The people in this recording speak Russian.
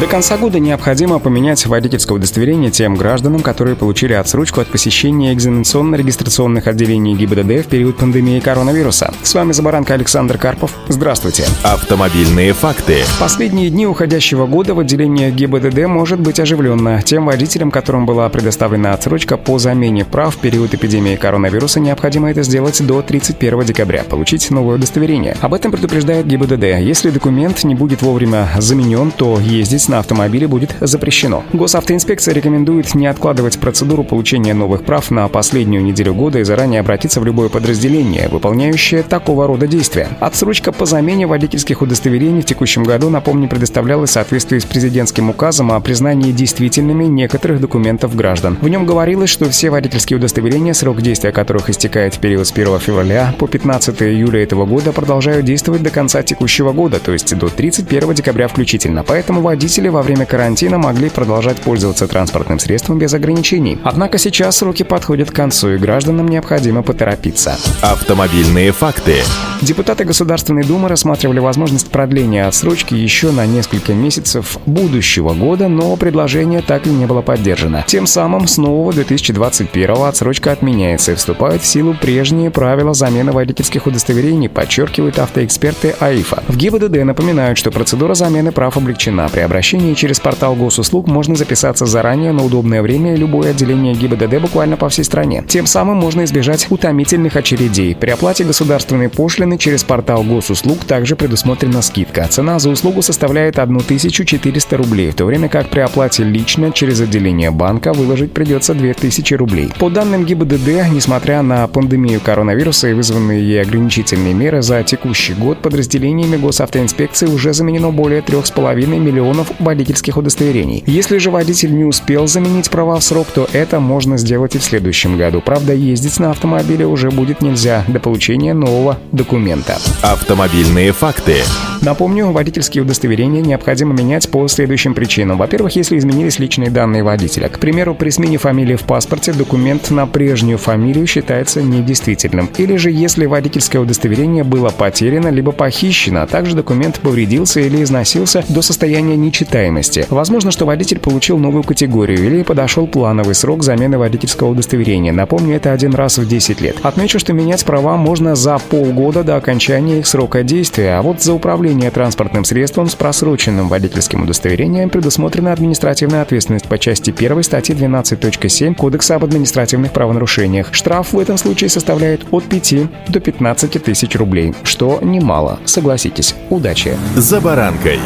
До конца года необходимо поменять водительское удостоверение тем гражданам, которые получили отсрочку от посещения экзаменационно-регистрационных отделений ГИБДД в период пандемии коронавируса. С вами Забаранка Александр Карпов. Здравствуйте. Автомобильные факты. Последние дни уходящего года в отделении ГИБДД может быть оживленно. Тем водителям, которым была предоставлена отсрочка по замене прав в период эпидемии коронавируса, необходимо это сделать до 31 декабря, получить новое удостоверение. Об этом предупреждает ГИБДД. Если документ не будет вовремя заменен, то ездить на автомобиле будет запрещено. Госавтоинспекция рекомендует не откладывать процедуру получения новых прав на последнюю неделю года и заранее обратиться в любое подразделение, выполняющее такого рода действия. Отсрочка по замене водительских удостоверений в текущем году, напомню, предоставлялась в соответствии с президентским указом о признании действительными некоторых документов граждан. В нем говорилось, что все водительские удостоверения, срок действия которых истекает в период с 1 февраля по 15 июля этого года, продолжают действовать до конца текущего года, то есть до 31 декабря включительно. Поэтому водитель водители во время карантина могли продолжать пользоваться транспортным средством без ограничений. Однако сейчас сроки подходят к концу, и гражданам необходимо поторопиться. Автомобильные факты. Депутаты Государственной Думы рассматривали возможность продления отсрочки еще на несколько месяцев будущего года, но предложение так и не было поддержано. Тем самым с нового 2021 отсрочка отменяется и вступают в силу прежние правила замены водительских удостоверений, подчеркивают автоэксперты АИФа. В ГИБДД напоминают, что процедура замены прав облегчена. При обращении через портал госуслуг можно записаться заранее на удобное время любое отделение ГИБДД буквально по всей стране. Тем самым можно избежать утомительных очередей. При оплате государственной пошлины через портал госуслуг, также предусмотрена скидка. Цена за услугу составляет 1400 рублей, в то время как при оплате лично через отделение банка выложить придется 2000 рублей. По данным ГИБДД, несмотря на пандемию коронавируса и вызванные ей ограничительные меры, за текущий год подразделениями госавтоинспекции уже заменено более 3,5 миллионов водительских удостоверений. Если же водитель не успел заменить права в срок, то это можно сделать и в следующем году. Правда, ездить на автомобиле уже будет нельзя до получения нового документа. Автомобильные факты. Напомню, водительские удостоверения необходимо менять по следующим причинам. Во-первых, если изменились личные данные водителя. К примеру, при смене фамилии в паспорте документ на прежнюю фамилию считается недействительным. Или же если водительское удостоверение было потеряно либо похищено, а также документ повредился или износился до состояния нечитаемости. Возможно, что водитель получил новую категорию или подошел плановый срок замены водительского удостоверения. Напомню, это один раз в 10 лет. Отмечу, что менять права можно за полгода до окончания их срока действия, а вот за управление транспортным средством с просроченным водительским удостоверением предусмотрена административная ответственность по части 1 статьи 12.7 Кодекса об административных правонарушениях. Штраф в этом случае составляет от 5 до 15 тысяч рублей, что немало, согласитесь. Удачи! За баранкой!